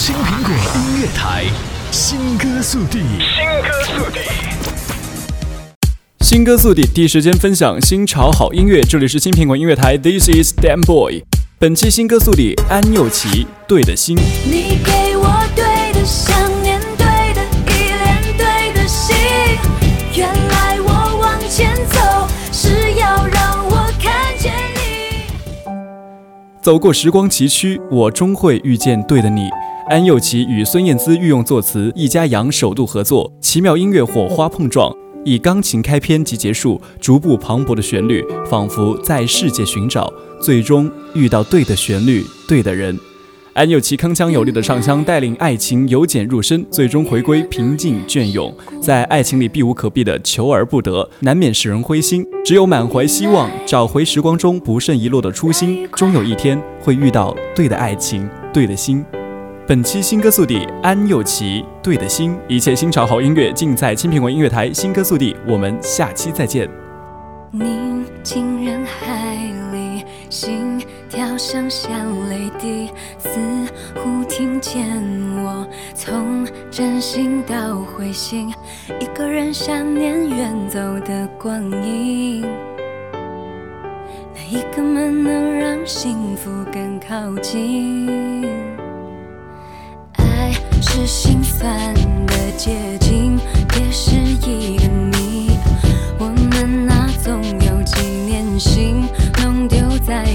青苹果音乐台，新歌速递，新歌速递，新歌速递，第一时间分享新潮好音乐。这里是青苹果音乐台，This is Dan Boy。本期新歌速递，安又琪，对的心。你给我对的想念，对的依恋，对的心。原来我往前走，是要让我看见你。走过时光崎岖，我终会遇见对的你。安又琪与孙燕姿御用作词，易家扬首度合作，奇妙音乐火花碰撞，以钢琴开篇即结束，逐步磅礴的旋律，仿佛在世界寻找，最终遇到对的旋律，对的人。安又琪铿锵有力的唱腔带领爱情由浅入深，最终回归平静隽永。在爱情里避无可避的求而不得，难免使人灰心。只有满怀希望，找回时光中不慎遗落的初心，终有一天会遇到对的爱情，对的心。本期新歌速递，安又琪，对的心，一切新潮好音乐尽在青苹果音乐台。新歌速递，我们下期再见。宁静人海里，心跳声像泪滴，似乎听见我从真心到灰心，一个人想念远走的光阴。哪一个门能让幸福更靠近？是心酸的结晶，也是一个谜。我们那总有纪念性，弄丢在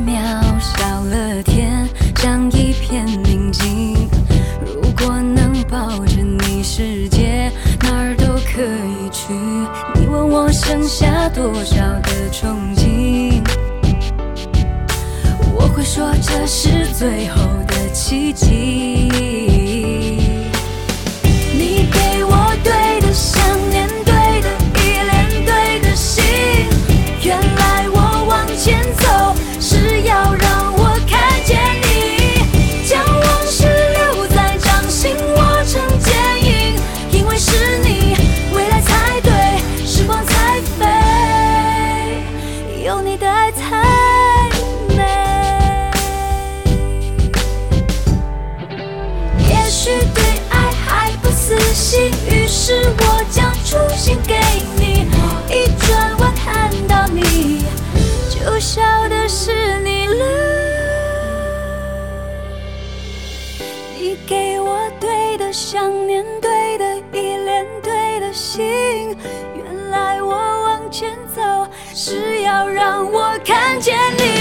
渺小了天，像一片宁静。如果能抱着你，世界哪儿都可以去。你问我剩下多少的憧憬，我会说这是最后的奇迹。要的是你了。你给我对的想念，对的依恋，对的心。原来我往前走是要让我看见，你。